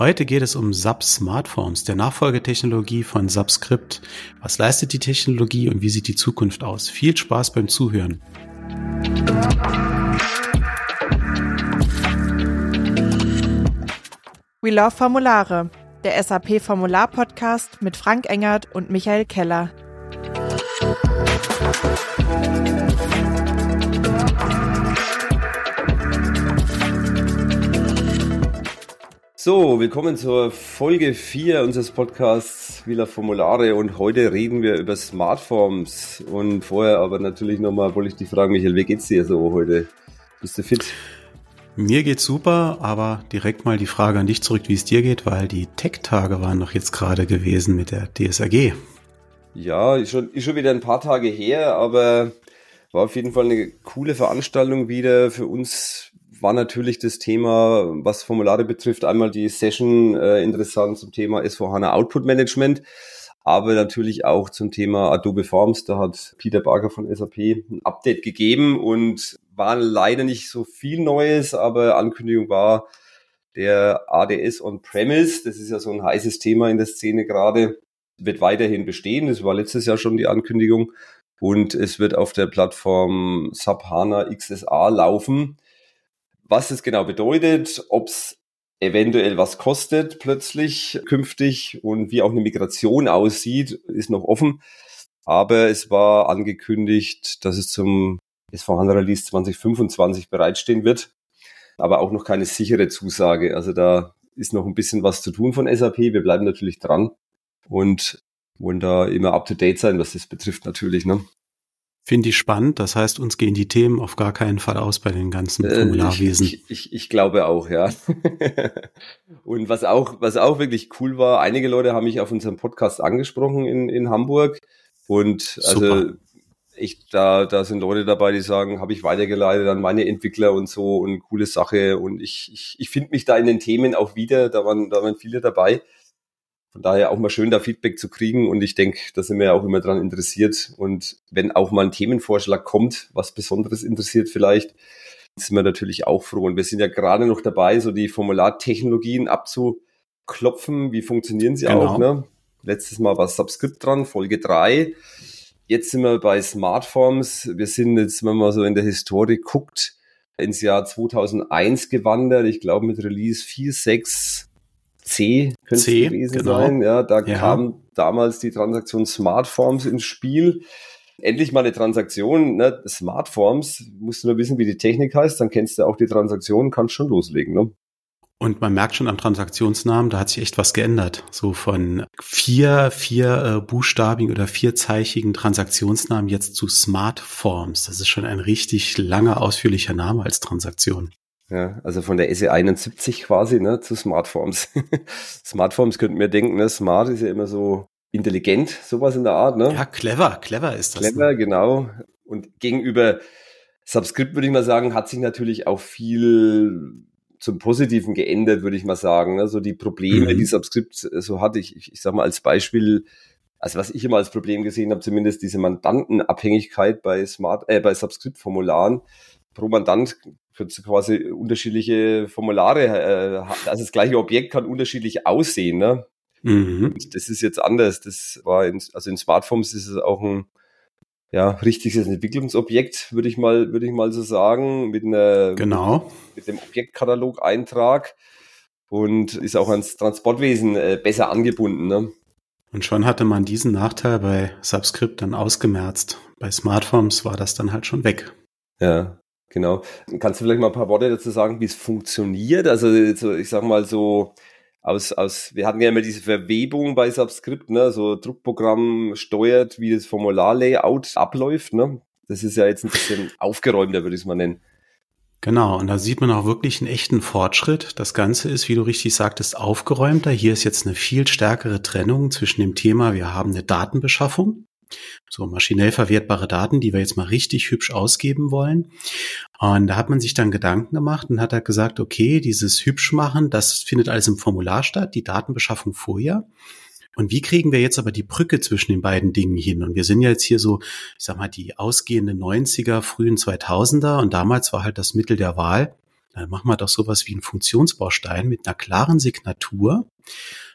Heute geht es um SAP Smartphones, der Nachfolgetechnologie von Subscript. Was leistet die Technologie und wie sieht die Zukunft aus? Viel Spaß beim Zuhören. We Love Formulare, der SAP Formular Podcast mit Frank Engert und Michael Keller. So, willkommen zur Folge 4 unseres Podcasts Villa Formulare und heute reden wir über Smartforms und vorher aber natürlich nochmal wollte ich dich fragen, Michael, wie geht's dir so heute? Bist du fit? Mir geht's super, aber direkt mal die Frage an dich zurück, wie es dir geht, weil die Tech-Tage waren noch jetzt gerade gewesen mit der DSAG. Ja, ist schon, ist schon wieder ein paar Tage her, aber war auf jeden Fall eine coole Veranstaltung wieder für uns war natürlich das Thema, was Formulare betrifft, einmal die Session äh, interessant zum Thema S4HANA Output Management, aber natürlich auch zum Thema Adobe Forms. Da hat Peter Barker von SAP ein Update gegeben und war leider nicht so viel Neues, aber Ankündigung war der ADS On-Premise. Das ist ja so ein heißes Thema in der Szene gerade. Wird weiterhin bestehen. Das war letztes Jahr schon die Ankündigung. Und es wird auf der Plattform SAP HANA XSA laufen. Was es genau bedeutet, ob es eventuell was kostet plötzlich künftig und wie auch eine Migration aussieht, ist noch offen. Aber es war angekündigt, dass es zum S4HANA Release 2025 bereitstehen wird. Aber auch noch keine sichere Zusage. Also da ist noch ein bisschen was zu tun von SAP. Wir bleiben natürlich dran und wollen da immer up to date sein, was das betrifft natürlich. Ne? Finde ich spannend. Das heißt, uns gehen die Themen auf gar keinen Fall aus bei den ganzen äh, Formularwesen. Ich, ich, ich, ich glaube auch, ja. und was auch, was auch wirklich cool war, einige Leute haben mich auf unserem Podcast angesprochen in, in Hamburg. Und also Super. ich, da, da sind Leute dabei, die sagen, habe ich weitergeleitet an meine Entwickler und so und coole Sache. Und ich, ich, ich finde mich da in den Themen auch wieder. Da waren, da waren viele dabei. Von daher auch mal schön, da Feedback zu kriegen. Und ich denke, da sind wir ja auch immer dran interessiert. Und wenn auch mal ein Themenvorschlag kommt, was Besonderes interessiert vielleicht, sind wir natürlich auch froh. Und wir sind ja gerade noch dabei, so die Formulartechnologien abzuklopfen. Wie funktionieren sie genau. auch? Ne? Letztes Mal war Subscript dran, Folge drei. Jetzt sind wir bei Smartforms. Wir sind jetzt, wenn man so in der Historie guckt, ins Jahr 2001 gewandert. Ich glaube mit Release 4, 6, C könnte C, es gewesen genau. sein. Ja, da ja. kam damals die Transaktion Smartforms ins Spiel. Endlich mal eine Transaktion, ne? Smartforms, musst du nur wissen, wie die Technik heißt, dann kennst du auch die Transaktion, kannst schon loslegen. Ne? Und man merkt schon am Transaktionsnamen, da hat sich echt was geändert. So von vier, vier äh, buchstabigen oder vierzeichigen Transaktionsnamen jetzt zu Smartforms. Das ist schon ein richtig langer, ausführlicher Name als Transaktion. Ja, also von der SE71 quasi ne, zu Smartforms. Smartforms könnten wir denken, ne, Smart ist ja immer so intelligent, sowas in der Art. Ne? Ja, clever, clever ist das. Clever, ne? genau. Und gegenüber Subscript würde ich mal sagen, hat sich natürlich auch viel zum Positiven geändert, würde ich mal sagen. Also die Probleme, mhm. die Subscript so hatte, ich, ich, ich sag mal als Beispiel, also was ich immer als Problem gesehen habe, zumindest diese Mandantenabhängigkeit bei Smart, äh, bei Subscript-Formularen. Pro Mandant kannst quasi unterschiedliche Formulare, äh, also das gleiche Objekt kann unterschiedlich aussehen. Ne? Mhm. Das ist jetzt anders. Das war in, also in Smartphones ist es auch ein ja, richtiges Entwicklungsobjekt, würde ich mal, würde ich mal so sagen, mit einer, genau. mit, mit dem Objektkatalog-Eintrag und ist auch ans Transportwesen äh, besser angebunden. Ne? Und schon hatte man diesen Nachteil bei Subscript dann ausgemerzt. Bei Smartphones war das dann halt schon weg. Ja, Genau. Kannst du vielleicht mal ein paar Worte dazu sagen, wie es funktioniert? Also, so, ich sag mal so, aus, aus, wir hatten ja immer diese Verwebung bei Subscript, ne, so Druckprogramm steuert, wie das Formularlayout abläuft, ne. Das ist ja jetzt ein bisschen aufgeräumter, würde ich es mal nennen. Genau, und da sieht man auch wirklich einen echten Fortschritt. Das Ganze ist, wie du richtig sagtest, aufgeräumter. Hier ist jetzt eine viel stärkere Trennung zwischen dem Thema, wir haben eine Datenbeschaffung so maschinell verwertbare Daten, die wir jetzt mal richtig hübsch ausgeben wollen. Und da hat man sich dann Gedanken gemacht und hat halt gesagt, okay, dieses hübsch machen, das findet alles im Formular statt, die Datenbeschaffung vorher. Und wie kriegen wir jetzt aber die Brücke zwischen den beiden Dingen hin? Und wir sind ja jetzt hier so, ich sag mal, die ausgehenden 90er, frühen 2000er und damals war halt das Mittel der Wahl dann machen wir doch sowas wie einen Funktionsbaustein mit einer klaren Signatur.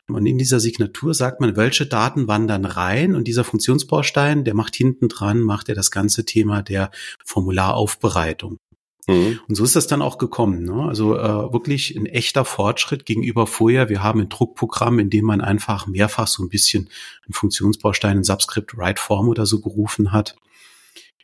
Und in dieser Signatur sagt man, welche Daten wandern rein und dieser Funktionsbaustein, der macht hinten dran, macht er das ganze Thema der Formularaufbereitung. Mhm. Und so ist das dann auch gekommen. Ne? Also äh, wirklich ein echter Fortschritt gegenüber vorher. Wir haben ein Druckprogramm, in dem man einfach mehrfach so ein bisschen einen Funktionsbaustein in Subscript Write Form oder so gerufen hat.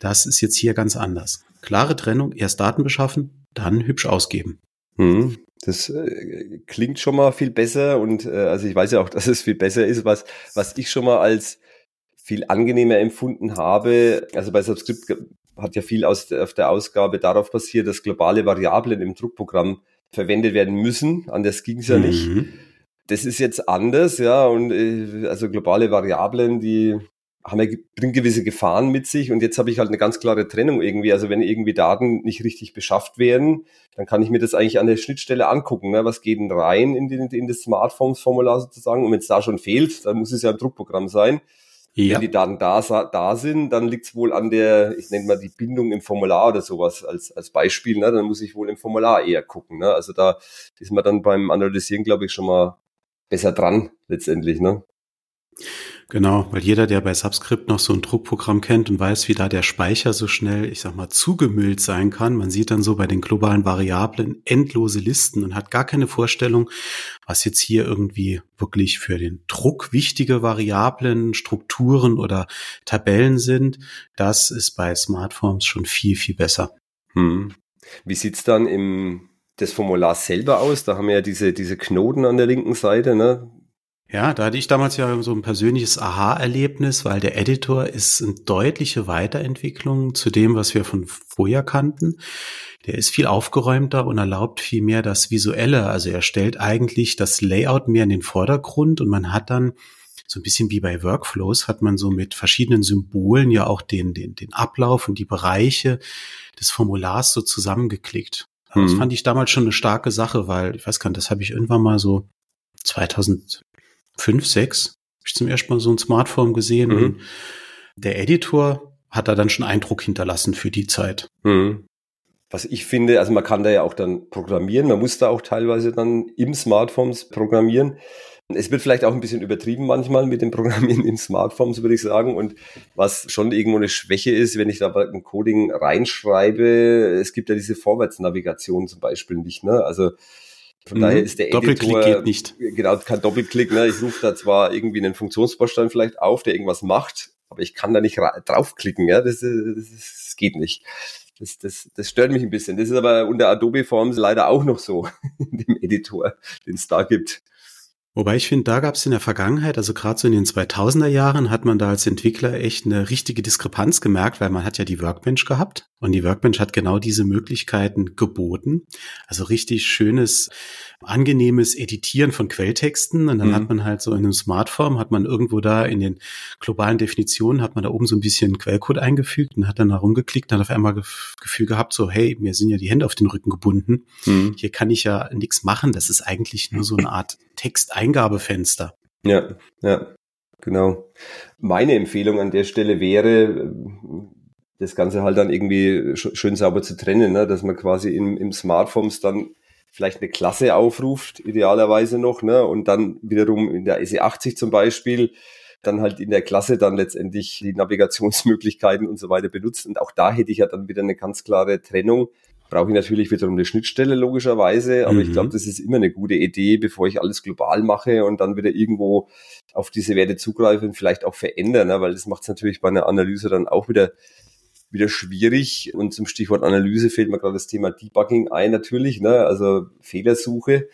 Das ist jetzt hier ganz anders. Klare Trennung, erst Daten beschaffen, dann hübsch ausgeben. Mhm. Das äh, klingt schon mal viel besser und äh, also ich weiß ja auch, dass es viel besser ist, was, was ich schon mal als viel angenehmer empfunden habe. Also bei Subscript hat ja viel aus auf der Ausgabe darauf basiert, dass globale Variablen im Druckprogramm verwendet werden müssen. Anders ging es ja mhm. nicht. Das ist jetzt anders, ja, und äh, also globale Variablen, die haben ja, bringen gewisse Gefahren mit sich und jetzt habe ich halt eine ganz klare Trennung irgendwie. Also wenn irgendwie Daten nicht richtig beschafft werden, dann kann ich mir das eigentlich an der Schnittstelle angucken. Ne? Was geht denn rein in, den, in das Smartphones-Formular sozusagen? Und wenn es da schon fehlt, dann muss es ja ein Druckprogramm sein. Ja. Wenn die Daten da, da sind, dann liegt es wohl an der, ich nenne mal die Bindung im Formular oder sowas als, als Beispiel. Ne? Dann muss ich wohl im Formular eher gucken. Ne? Also da ist man dann beim Analysieren, glaube ich, schon mal besser dran letztendlich. Ne? Genau, weil jeder, der bei Subscript noch so ein Druckprogramm kennt und weiß, wie da der Speicher so schnell, ich sag mal, zugemüllt sein kann, man sieht dann so bei den globalen Variablen endlose Listen und hat gar keine Vorstellung, was jetzt hier irgendwie wirklich für den Druck wichtige Variablen, Strukturen oder Tabellen sind. Das ist bei Smartphones schon viel, viel besser. Hm. Wie sieht's dann im das Formular selber aus? Da haben wir ja diese, diese Knoten an der linken Seite, ne? Ja, da hatte ich damals ja so ein persönliches Aha-Erlebnis, weil der Editor ist eine deutliche Weiterentwicklung zu dem, was wir von vorher kannten. Der ist viel aufgeräumter und erlaubt viel mehr das Visuelle. Also er stellt eigentlich das Layout mehr in den Vordergrund und man hat dann so ein bisschen wie bei Workflows hat man so mit verschiedenen Symbolen ja auch den, den, den Ablauf und die Bereiche des Formulars so zusammengeklickt. Mhm. Das fand ich damals schon eine starke Sache, weil ich weiß gar nicht, das habe ich irgendwann mal so 2000 fünf, sechs, habe ich zum ersten Mal so ein Smartphone gesehen. Mhm. Und der Editor hat da dann schon Eindruck hinterlassen für die Zeit. Mhm. Was ich finde, also man kann da ja auch dann programmieren, man muss da auch teilweise dann im Smartphones programmieren. Es wird vielleicht auch ein bisschen übertrieben manchmal mit dem Programmieren in Smartphones, würde ich sagen. Und was schon irgendwo eine Schwäche ist, wenn ich da ein Coding reinschreibe, es gibt ja diese Vorwärtsnavigation zum Beispiel nicht. Ne? Also von mhm. daher ist der Doppelklick Editor, geht nicht. Genau, kein Doppelklick. Ne? Ich rufe da zwar irgendwie einen Funktionsbaustein vielleicht auf, der irgendwas macht, aber ich kann da nicht draufklicken. Ja? Das, das, das geht nicht. Das, das, das stört mich ein bisschen. Das ist aber unter Adobe Forms leider auch noch so in dem Editor, den es da gibt. Wobei ich finde, da gab es in der Vergangenheit, also gerade so in den 2000er Jahren, hat man da als Entwickler echt eine richtige Diskrepanz gemerkt, weil man hat ja die Workbench gehabt und die Workbench hat genau diese Möglichkeiten geboten. Also richtig schönes angenehmes Editieren von Quelltexten und dann mhm. hat man halt so in einem Smartphone, hat man irgendwo da in den globalen Definitionen, hat man da oben so ein bisschen Quellcode eingefügt und hat dann da rumgeklickt und hat auf einmal das Gefühl gehabt, so hey, mir sind ja die Hände auf den Rücken gebunden, mhm. hier kann ich ja nichts machen, das ist eigentlich nur so eine Art Texteingabefenster. Ja, ja, genau. Meine Empfehlung an der Stelle wäre, das Ganze halt dann irgendwie schön sauber zu trennen, ne? dass man quasi im, im Smartphones dann vielleicht eine Klasse aufruft, idealerweise noch, ne? und dann wiederum in der SE80 zum Beispiel dann halt in der Klasse dann letztendlich die Navigationsmöglichkeiten und so weiter benutzt. Und auch da hätte ich ja dann wieder eine ganz klare Trennung. Brauche ich natürlich wiederum eine Schnittstelle, logischerweise, aber mhm. ich glaube, das ist immer eine gute Idee, bevor ich alles global mache und dann wieder irgendwo auf diese Werte zugreife und vielleicht auch verändern, ne? weil das macht es natürlich bei einer Analyse dann auch wieder wieder schwierig. Und zum Stichwort Analyse fällt mir gerade das Thema Debugging ein natürlich, ne? also Fehlersuche.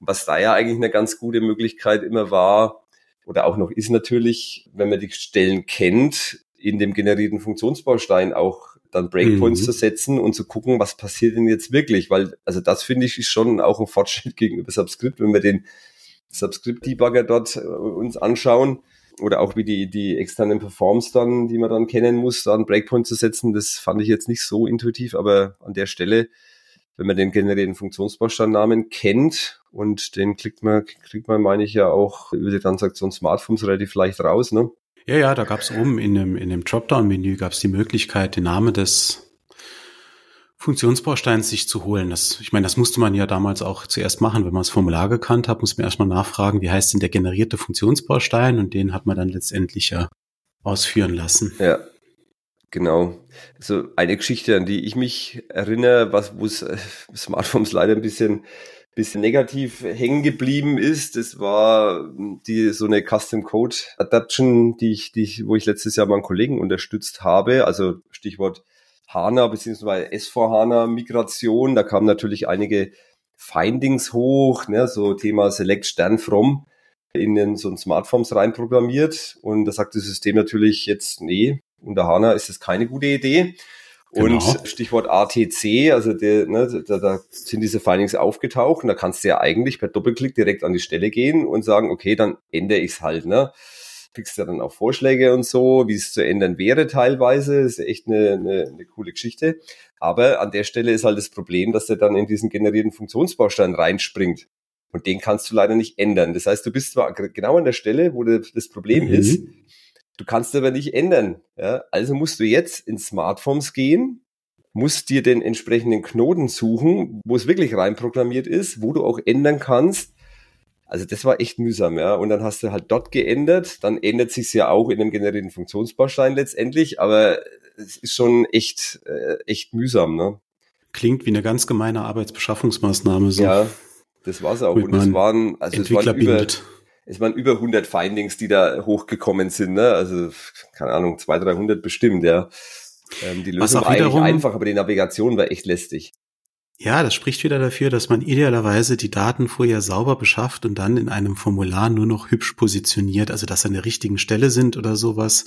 Was da ja eigentlich eine ganz gute Möglichkeit immer war oder auch noch ist natürlich, wenn man die Stellen kennt, in dem generierten Funktionsbaustein auch dann Breakpoints mhm. zu setzen und zu gucken, was passiert denn jetzt wirklich, weil also das finde ich ist schon auch ein Fortschritt gegenüber Subscript, wenn wir den Subscript-Debugger dort äh, uns anschauen oder auch wie die, die externen Performs dann, die man dann kennen muss, da einen Breakpoint zu setzen, das fand ich jetzt nicht so intuitiv, aber an der Stelle, wenn man den generierten Funktionsbaustandnamen kennt und den klickt man, kriegt man, meine ich ja auch über die Transaktion Smartphones relativ leicht raus, ne? Ja, ja, da gab es oben in dem, in dem Dropdown-Menü gab es die Möglichkeit, den Namen des Funktionsbaustein sich zu holen. Das, ich meine, das musste man ja damals auch zuerst machen, wenn man das Formular gekannt hat, muss man erstmal nachfragen, wie heißt denn der generierte Funktionsbaustein und den hat man dann letztendlich ja ausführen lassen. Ja, genau. Also eine Geschichte, an die ich mich erinnere, was wo es äh, Smartphones leider ein bisschen bisschen negativ hängen geblieben ist, das war die so eine Custom Code Adaption, die ich, die ich, wo ich letztes Jahr meinen Kollegen unterstützt habe. Also Stichwort HANA bzw. S4 HANA Migration. Da kamen natürlich einige Findings hoch, ne, so Thema Select Stern from in den, so ein Smartphones reinprogrammiert. Und da sagt das System natürlich jetzt, nee, unter HANA ist das keine gute Idee. Und genau. Stichwort ATC, also der, ne, da, da sind diese Findings aufgetaucht und da kannst du ja eigentlich per Doppelklick direkt an die Stelle gehen und sagen, okay, dann ändere ich es halt. Ne? kriegst ja dann auch Vorschläge und so, wie es zu ändern wäre teilweise. Das ist echt eine, eine, eine coole Geschichte. Aber an der Stelle ist halt das Problem, dass der dann in diesen generierten Funktionsbaustein reinspringt. Und den kannst du leider nicht ändern. Das heißt, du bist zwar genau an der Stelle, wo das Problem mhm. ist, du kannst aber nicht ändern. Ja? Also musst du jetzt in Smartphones gehen, musst dir den entsprechenden Knoten suchen, wo es wirklich reinprogrammiert ist, wo du auch ändern kannst, also das war echt mühsam, ja. Und dann hast du halt dort geändert, dann ändert sich's ja auch in dem generierten Funktionsbaustein letztendlich, aber es ist schon echt, äh, echt mühsam, ne? Klingt wie eine ganz gemeine Arbeitsbeschaffungsmaßnahme so. Ja, das war's auch. Und es waren, also es waren über, es waren über 100 Findings, die da hochgekommen sind, ne? Also, keine Ahnung, 200, 300 bestimmt, ja. Ähm, die Lösung war eigentlich einfach, aber die Navigation war echt lästig. Ja, das spricht wieder dafür, dass man idealerweise die Daten vorher sauber beschafft und dann in einem Formular nur noch hübsch positioniert, also dass sie an der richtigen Stelle sind oder sowas,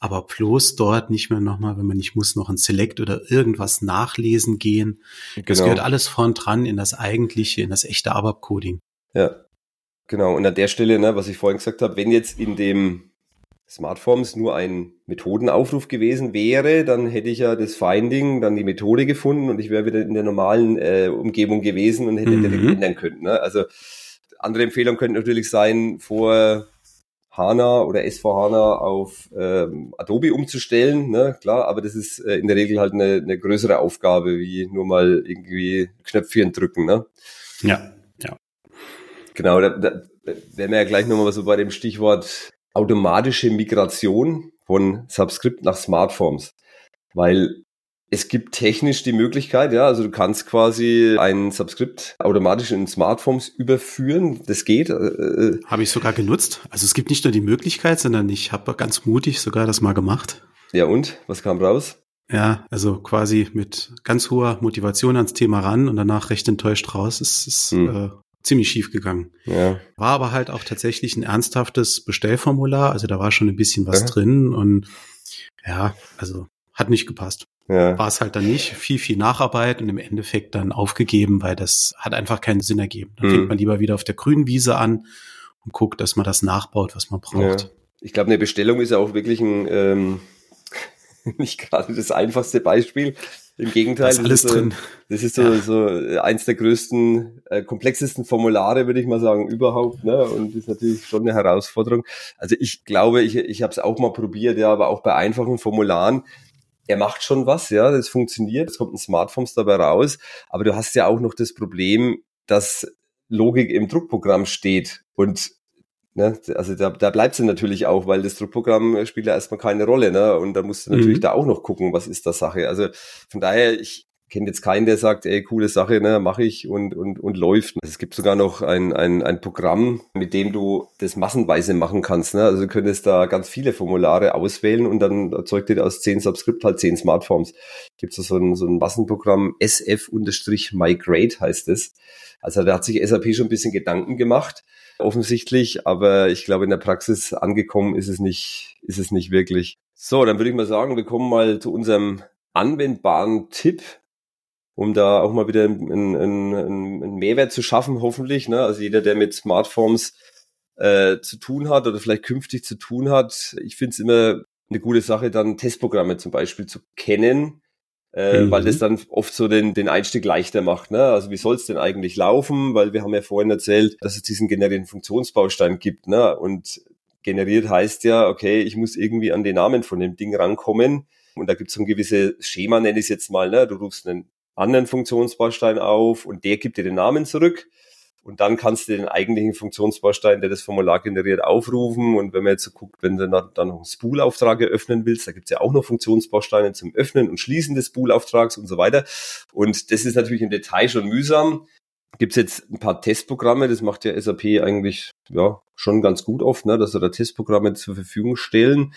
aber bloß dort nicht mehr nochmal, wenn man nicht muss, noch ein Select oder irgendwas nachlesen gehen. Genau. Das gehört alles vorn dran in das eigentliche, in das echte ABAP-Coding. Ja, genau. Und an der Stelle, ne, was ich vorhin gesagt habe, wenn jetzt in dem Smartforms nur ein Methodenaufruf gewesen wäre, dann hätte ich ja das Finding, dann die Methode gefunden und ich wäre wieder in der normalen äh, Umgebung gewesen und hätte mhm. direkt ändern können. Ne? Also andere Empfehlung könnte natürlich sein, vor HANA oder SV HANA auf ähm, Adobe umzustellen, ne? klar, aber das ist äh, in der Regel halt eine, eine größere Aufgabe, wie nur mal irgendwie Knöpfchen drücken. Ne? Ja, ja. Genau, da, da wären wir ja gleich nochmal so bei dem Stichwort automatische Migration von Subscript nach Smartforms, weil es gibt technisch die Möglichkeit, ja, also du kannst quasi ein Subscript automatisch in Smartphones überführen. Das geht. Äh, äh, habe ich sogar genutzt. Also es gibt nicht nur die Möglichkeit, sondern ich habe ganz mutig sogar das mal gemacht. Ja und? Was kam raus? Ja, also quasi mit ganz hoher Motivation ans Thema ran und danach recht enttäuscht raus. Es ist hm. äh, ziemlich schief gegangen. Ja. War aber halt auch tatsächlich ein ernsthaftes Bestellformular, also da war schon ein bisschen was ja. drin und ja, also hat nicht gepasst. Ja. War es halt dann nicht. Viel, viel Nacharbeit und im Endeffekt dann aufgegeben, weil das hat einfach keinen Sinn ergeben. Dann mhm. fängt man lieber wieder auf der grünen Wiese an und guckt, dass man das nachbaut, was man braucht. Ja. Ich glaube, eine Bestellung ist ja auch wirklich ein ähm, nicht gerade das einfachste Beispiel. Im Gegenteil. Das ist alles das ist so, drin. Das ist so, ja. so eins der größten, äh, komplexesten Formulare, würde ich mal sagen, überhaupt. Ne? Und das ist natürlich schon eine Herausforderung. Also ich glaube, ich, ich habe es auch mal probiert, ja, aber auch bei einfachen Formularen. Er macht schon was, ja, das funktioniert, es kommt ein Smartphone dabei raus, aber du hast ja auch noch das Problem, dass Logik im Druckprogramm steht und Ne? Also da, da bleibt sie natürlich auch, weil das Druckprogramm spielt ja erstmal keine Rolle. Ne? Und da musst du natürlich mhm. da auch noch gucken, was ist das Sache. Also von daher, ich kenne jetzt keinen, der sagt, ey, coole Sache, ne, mache ich und, und, und läuft. Es gibt sogar noch ein, ein, ein Programm, mit dem du das massenweise machen kannst. Ne? Also du könntest da ganz viele Formulare auswählen und dann erzeugt dir aus zehn Subscript halt zehn Smartphones. Gibt es so ein, so ein Massenprogramm, SF-Migrate heißt es. Also da hat sich SAP schon ein bisschen Gedanken gemacht offensichtlich, aber ich glaube, in der Praxis angekommen ist es nicht, ist es nicht wirklich. So, dann würde ich mal sagen, wir kommen mal zu unserem anwendbaren Tipp, um da auch mal wieder einen, einen, einen Mehrwert zu schaffen, hoffentlich. Ne? Also jeder, der mit Smartphones äh, zu tun hat oder vielleicht künftig zu tun hat, ich finde es immer eine gute Sache, dann Testprogramme zum Beispiel zu kennen, äh, mhm. weil das dann oft so den, den Einstieg leichter macht. Ne? Also wie soll es denn eigentlich laufen? Weil wir haben ja vorhin erzählt, dass es diesen generierten Funktionsbaustein gibt. Ne? Und generiert heißt ja, okay, ich muss irgendwie an den Namen von dem Ding rankommen. Und da gibt es so ein gewisses Schema, nenne ich es jetzt mal. Ne? Du rufst einen anderen Funktionsbaustein auf und der gibt dir den Namen zurück. Und dann kannst du den eigentlichen Funktionsbaustein, der das Formular generiert, aufrufen. Und wenn man jetzt so guckt, wenn du dann noch einen Spool-Auftrag eröffnen willst, da gibt's ja auch noch Funktionsbausteine zum Öffnen und Schließen des Spool-Auftrags und so weiter. Und das ist natürlich im Detail schon mühsam. Gibt's jetzt ein paar Testprogramme, das macht ja SAP eigentlich ja schon ganz gut oft, ne, dass sie da Testprogramme zur Verfügung stellen.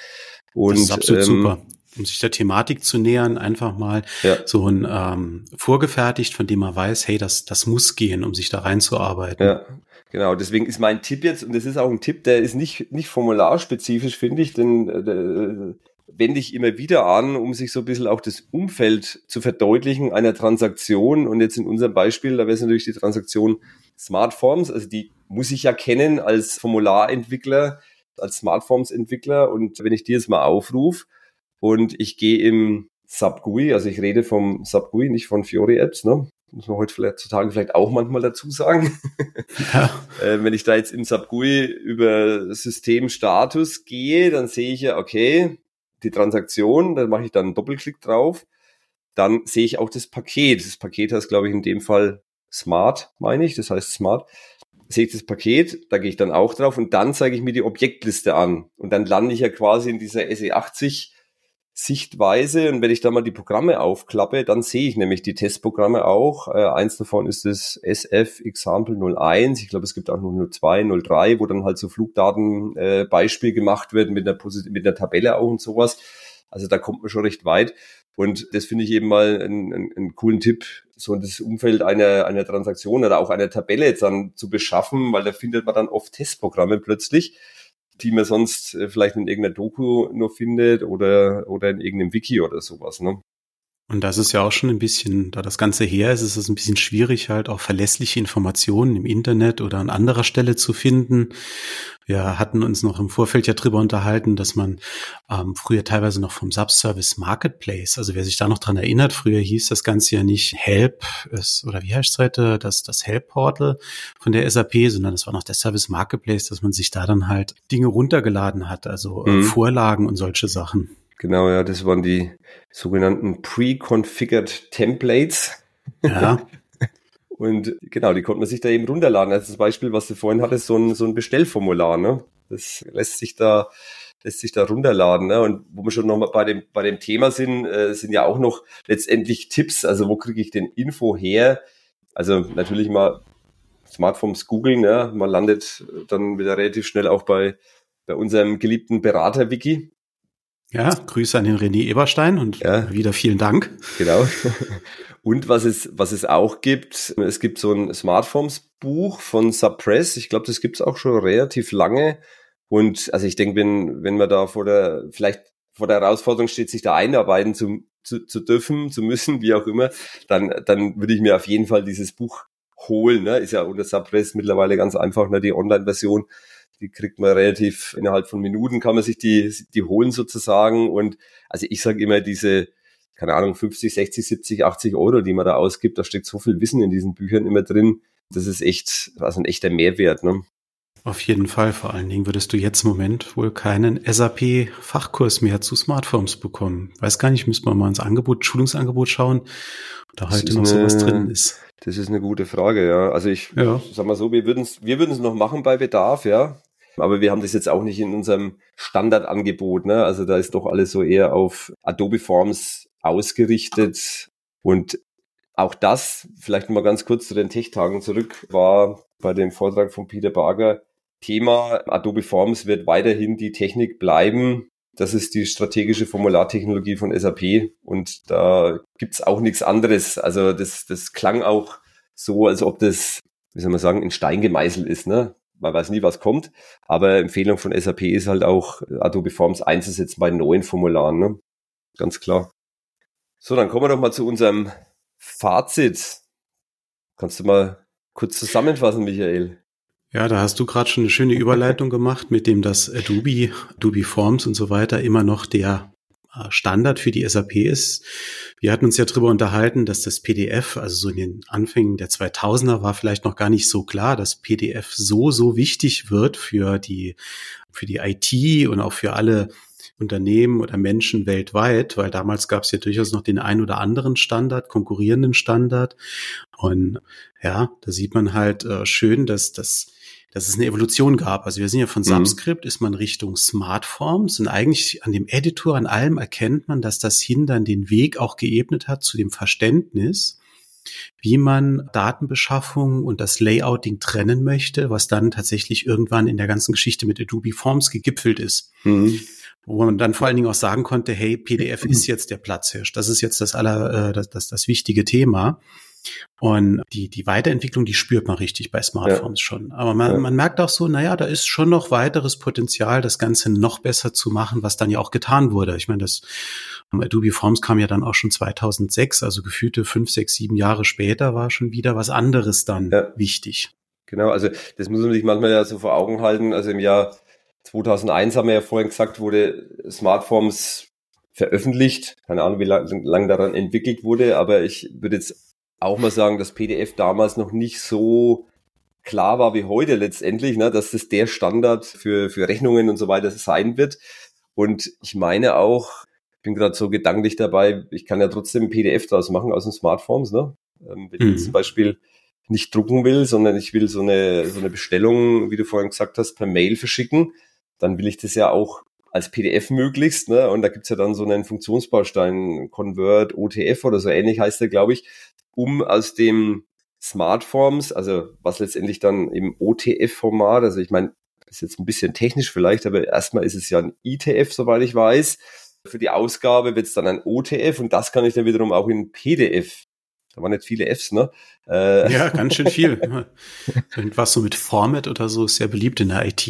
Und, das ist absolut ähm, super um sich der Thematik zu nähern, einfach mal ja. so ein ähm, vorgefertigt, von dem man weiß, hey, das, das muss gehen, um sich da reinzuarbeiten. Ja, genau. Deswegen ist mein Tipp jetzt, und das ist auch ein Tipp, der ist nicht, nicht formularspezifisch, finde ich, denn äh, wende ich immer wieder an, um sich so ein bisschen auch das Umfeld zu verdeutlichen einer Transaktion. Und jetzt in unserem Beispiel, da wäre es natürlich die Transaktion Smartforms, also die muss ich ja kennen als Formularentwickler, als Smartforms-Entwickler. Und wenn ich die jetzt mal aufrufe, und ich gehe im Subgui, also ich rede vom Subgui, nicht von Fiori Apps, ne? Muss man heute vielleicht zutage vielleicht auch manchmal dazu sagen. Ja. äh, wenn ich da jetzt im Subgui über Systemstatus gehe, dann sehe ich ja, okay, die Transaktion, da mache ich dann einen Doppelklick drauf. Dann sehe ich auch das Paket. Das Paket heißt, glaube ich, in dem Fall Smart, meine ich. Das heißt Smart. Sehe ich das Paket, da gehe ich dann auch drauf und dann zeige ich mir die Objektliste an. Und dann lande ich ja quasi in dieser SE80 Sichtweise. Und wenn ich da mal die Programme aufklappe, dann sehe ich nämlich die Testprogramme auch. Äh, eins davon ist das SF Example 01. Ich glaube, es gibt auch noch 02, 03, wo dann halt so Flugdaten äh, Beispiel gemacht wird mit einer, mit einer Tabelle auch und sowas. Also da kommt man schon recht weit. Und das finde ich eben mal einen, einen, einen coolen Tipp, so das Umfeld einer, einer Transaktion oder auch einer Tabelle dann zu beschaffen, weil da findet man dann oft Testprogramme plötzlich die man sonst äh, vielleicht in irgendeiner Doku nur findet oder, oder in irgendeinem Wiki oder sowas. Ne? Und das ist ja auch schon ein bisschen, da das Ganze her ist, ist es ein bisschen schwierig, halt auch verlässliche Informationen im Internet oder an anderer Stelle zu finden. Wir hatten uns noch im Vorfeld ja drüber unterhalten, dass man ähm, früher teilweise noch vom Subservice Marketplace, also wer sich da noch dran erinnert, früher hieß das Ganze ja nicht Help, ist, oder wie heißt es heute, das, das Help Portal von der SAP, sondern es war noch der Service Marketplace, dass man sich da dann halt Dinge runtergeladen hat, also äh, mhm. Vorlagen und solche Sachen. Genau, ja, das waren die sogenannten Pre-Configured Templates. Ja. Und genau, die konnte man sich da eben runterladen. Also das Beispiel, was du vorhin hattest, so ein, so ein Bestellformular, ne? Das lässt sich da, lässt sich da runterladen. Ne? Und wo wir schon nochmal bei dem, bei dem Thema sind, äh, sind ja auch noch letztendlich Tipps. Also wo kriege ich den Info her? Also natürlich mal Smartphones googeln, ne? man landet dann wieder relativ schnell auch bei, bei unserem geliebten Berater-Wiki. Ja, Grüße an den René Eberstein und ja. wieder vielen Dank. Genau. Und was es, was es auch gibt, es gibt so ein Smartphones-Buch von Suppress. Ich glaube, das gibt es auch schon relativ lange. Und also ich denke, wenn, wenn man da vor der, vielleicht vor der Herausforderung steht, sich da einarbeiten zu, zu, zu dürfen, zu müssen, wie auch immer, dann, dann würde ich mir auf jeden Fall dieses Buch holen. Ne? Ist ja unter Suppress mittlerweile ganz einfach, ne? die Online-Version die kriegt man relativ innerhalb von Minuten kann man sich die, die holen sozusagen. Und also ich sage immer, diese, keine Ahnung, 50, 60, 70, 80 Euro, die man da ausgibt, da steckt so viel Wissen in diesen Büchern immer drin. Das ist echt, also ein echter Mehrwert. Ne? Auf jeden Fall. Vor allen Dingen würdest du jetzt im Moment wohl keinen SAP-Fachkurs mehr zu Smartphones bekommen. Weiß gar nicht, müsste man mal ins Angebot, Schulungsangebot schauen, da heute noch eine, sowas drin ist. Das ist eine gute Frage, ja. Also ich ja. sag mal so, wir würden es wir würden's noch machen bei Bedarf, ja. Aber wir haben das jetzt auch nicht in unserem Standardangebot. Ne? Also da ist doch alles so eher auf Adobe Forms ausgerichtet. Und auch das, vielleicht mal ganz kurz zu den Tech-Tagen zurück, war bei dem Vortrag von Peter Barger Thema. Adobe Forms wird weiterhin die Technik bleiben. Das ist die strategische Formulartechnologie von SAP und da gibt's auch nichts anderes. Also das, das klang auch so, als ob das, wie soll man sagen, in Stein gemeißelt ist. Ne? Man weiß nie, was kommt. Aber Empfehlung von SAP ist halt auch, Adobe Forms einzusetzen bei neuen Formularen. Ne? Ganz klar. So, dann kommen wir doch mal zu unserem Fazit. Kannst du mal kurz zusammenfassen, Michael? Ja, da hast du gerade schon eine schöne Überleitung gemacht, mit dem das Adobe, Adobe Forms und so weiter immer noch der äh, Standard für die SAP ist. Wir hatten uns ja darüber unterhalten, dass das PDF, also so in den Anfängen der 2000er war vielleicht noch gar nicht so klar, dass PDF so, so wichtig wird für die, für die IT und auch für alle Unternehmen oder Menschen weltweit, weil damals gab es ja durchaus noch den ein oder anderen Standard, konkurrierenden Standard. Und ja, da sieht man halt äh, schön, dass das dass es eine Evolution gab. Also wir sind ja von mhm. Subscript, ist man Richtung Smartforms und eigentlich an dem Editor, an allem erkennt man, dass das hin dann den Weg auch geebnet hat zu dem Verständnis, wie man Datenbeschaffung und das Layouting trennen möchte, was dann tatsächlich irgendwann in der ganzen Geschichte mit Adobe Forms gegipfelt ist. Mhm wo man dann vor allen Dingen auch sagen konnte, hey, PDF ist jetzt der Platzhirsch. Das ist jetzt das aller, äh, das, das, das wichtige Thema. Und die, die Weiterentwicklung, die spürt man richtig bei Smartphones ja. schon. Aber man, ja. man merkt auch so, naja, da ist schon noch weiteres Potenzial, das Ganze noch besser zu machen, was dann ja auch getan wurde. Ich meine, das Adobe Forms kam ja dann auch schon 2006, also gefühlte fünf, sechs, sieben Jahre später war schon wieder was anderes dann ja. wichtig. Genau, also das muss man sich manchmal ja so vor Augen halten. Also im Jahr 2001 haben wir ja vorhin gesagt, wurde Smartphones veröffentlicht. Keine Ahnung, wie lange lang daran entwickelt wurde, aber ich würde jetzt auch mal sagen, dass PDF damals noch nicht so klar war wie heute letztendlich, ne, dass das der Standard für, für Rechnungen und so weiter sein wird. Und ich meine auch, ich bin gerade so gedanklich dabei, ich kann ja trotzdem PDF draus machen aus den Smartphones. Ne? Ähm, wenn mhm. ich zum Beispiel nicht drucken will, sondern ich will so eine, so eine Bestellung, wie du vorhin gesagt hast, per Mail verschicken, dann will ich das ja auch als PDF möglichst, ne? Und da gibt's ja dann so einen Funktionsbaustein, Convert, OTF oder so ähnlich heißt der, glaube ich, um aus dem Smartforms, also was letztendlich dann im OTF-Format, also ich meine, ist jetzt ein bisschen technisch vielleicht, aber erstmal ist es ja ein ITF, soweit ich weiß. Für die Ausgabe wird es dann ein OTF und das kann ich dann wiederum auch in PDF. Da waren nicht viele Fs, ne? Äh, ja, ganz schön viel. Irgendwas so mit Format oder so ist sehr beliebt in der IT.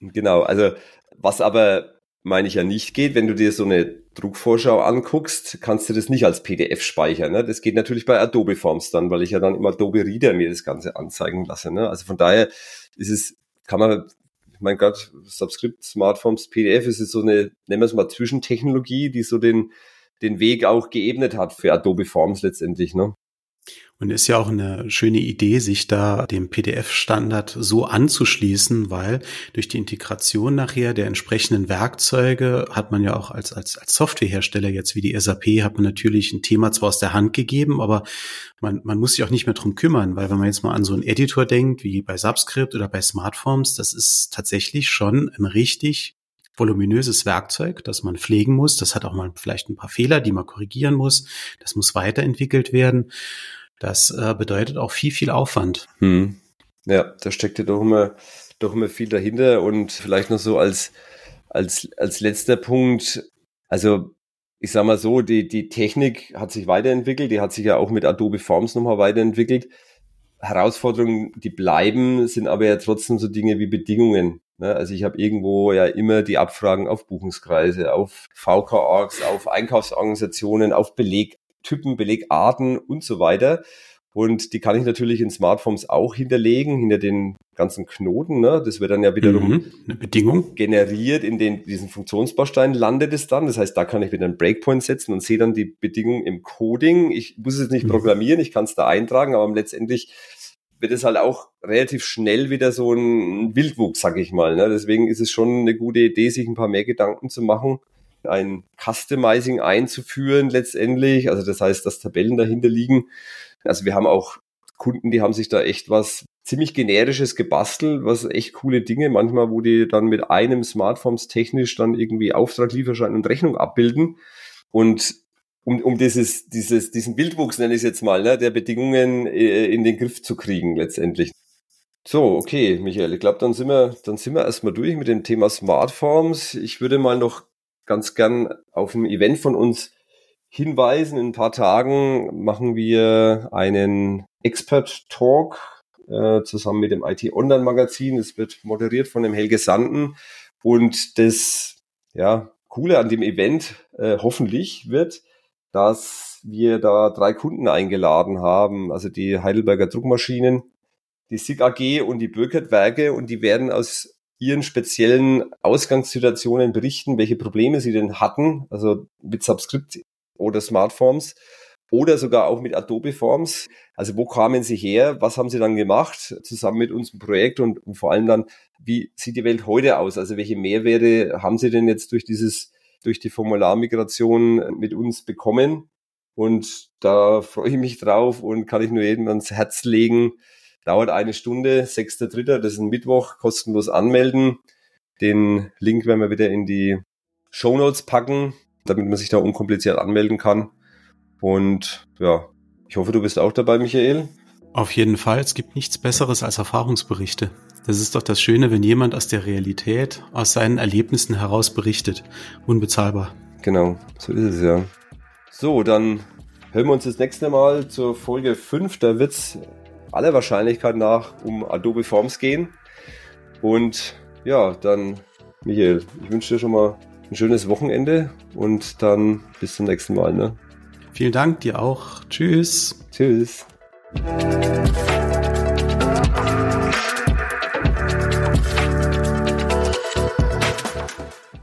Genau, also was aber meine ich ja nicht geht, wenn du dir so eine Druckvorschau anguckst, kannst du das nicht als PDF speichern. Ne? Das geht natürlich bei Adobe Forms dann, weil ich ja dann im Adobe Reader mir das Ganze anzeigen lasse. Ne? Also von daher ist es, kann man, mein Gott, Subscript, Smartforms, PDF ist es so eine, nennen wir es mal Zwischentechnologie, die so den, den Weg auch geebnet hat für Adobe Forms letztendlich. Ne? Und ist ja auch eine schöne Idee, sich da dem PDF-Standard so anzuschließen, weil durch die Integration nachher der entsprechenden Werkzeuge hat man ja auch als, als, als Softwarehersteller jetzt wie die SAP hat man natürlich ein Thema zwar aus der Hand gegeben, aber man, man muss sich auch nicht mehr drum kümmern, weil wenn man jetzt mal an so einen Editor denkt, wie bei Subscript oder bei Smartforms, das ist tatsächlich schon ein richtig voluminöses Werkzeug, das man pflegen muss. Das hat auch mal vielleicht ein paar Fehler, die man korrigieren muss. Das muss weiterentwickelt werden. Das äh, bedeutet auch viel, viel Aufwand. Hm. Ja, da steckt ja doch immer, doch immer viel dahinter und vielleicht noch so als, als, als letzter Punkt. Also, ich sag mal so, die, die Technik hat sich weiterentwickelt. Die hat sich ja auch mit Adobe Forms nochmal weiterentwickelt. Herausforderungen, die bleiben, sind aber ja trotzdem so Dinge wie Bedingungen. Ne? Also ich habe irgendwo ja immer die Abfragen auf Buchungskreise, auf VK-Orgs, auf Einkaufsorganisationen, auf Beleg, Typen, Belegarten und so weiter. Und die kann ich natürlich in Smartphones auch hinterlegen, hinter den ganzen Knoten. Ne? Das wird dann ja wiederum mhm, eine Bedingung. generiert in den, diesen Funktionsbaustein landet es dann. Das heißt, da kann ich wieder einen Breakpoint setzen und sehe dann die Bedingung im Coding. Ich muss es nicht mhm. programmieren, ich kann es da eintragen, aber letztendlich wird es halt auch relativ schnell wieder so ein Wildwuchs, sag ich mal. Ne? Deswegen ist es schon eine gute Idee, sich ein paar mehr Gedanken zu machen ein Customizing einzuführen letztendlich. Also das heißt, dass Tabellen dahinter liegen. Also wir haben auch Kunden, die haben sich da echt was ziemlich generisches gebastelt, was echt coole Dinge manchmal, wo die dann mit einem Smartphones technisch dann irgendwie Auftrag, Lieferschein und Rechnung abbilden. Und um, um dieses, dieses, diesen Bildwuchs, nenne ich es jetzt mal, ne, der Bedingungen äh, in den Griff zu kriegen letztendlich. So, okay, Michael, ich glaube, dann sind wir, dann sind wir erstmal durch mit dem Thema Smartphones. Ich würde mal noch ganz gern auf ein Event von uns hinweisen. In ein paar Tagen machen wir einen Expert Talk äh, zusammen mit dem IT Online Magazin. Es wird moderiert von dem Helge Sanden und das ja Coole an dem Event äh, hoffentlich wird, dass wir da drei Kunden eingeladen haben, also die Heidelberger Druckmaschinen, die SIG AG und die Bürkert Werke und die werden aus ihren speziellen Ausgangssituationen berichten, welche Probleme sie denn hatten, also mit Subscript oder Smartforms oder sogar auch mit Adobe Forms. Also wo kamen sie her? Was haben sie dann gemacht zusammen mit unserem Projekt und, und vor allem dann, wie sieht die Welt heute aus? Also welche Mehrwerte haben sie denn jetzt durch dieses, durch die Formularmigration mit uns bekommen? Und da freue ich mich drauf und kann ich nur jedem ans Herz legen. Dauert eine Stunde, 6.3., das ist ein Mittwoch, kostenlos anmelden. Den Link werden wir wieder in die Show Notes packen, damit man sich da unkompliziert anmelden kann. Und ja, ich hoffe, du bist auch dabei, Michael. Auf jeden Fall. Es gibt nichts Besseres als Erfahrungsberichte. Das ist doch das Schöne, wenn jemand aus der Realität, aus seinen Erlebnissen heraus berichtet. Unbezahlbar. Genau, so ist es ja. So, dann hören wir uns das nächste Mal zur Folge 5. Da wird es aller Wahrscheinlichkeit nach um Adobe Forms gehen. Und ja, dann, Michael, ich wünsche dir schon mal ein schönes Wochenende und dann bis zum nächsten Mal. Ne? Vielen Dank dir auch. Tschüss. Tschüss.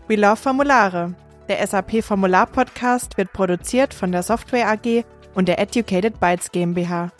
We Love Formulare. Der SAP Formular Podcast wird produziert von der Software AG und der Educated Bytes GmbH.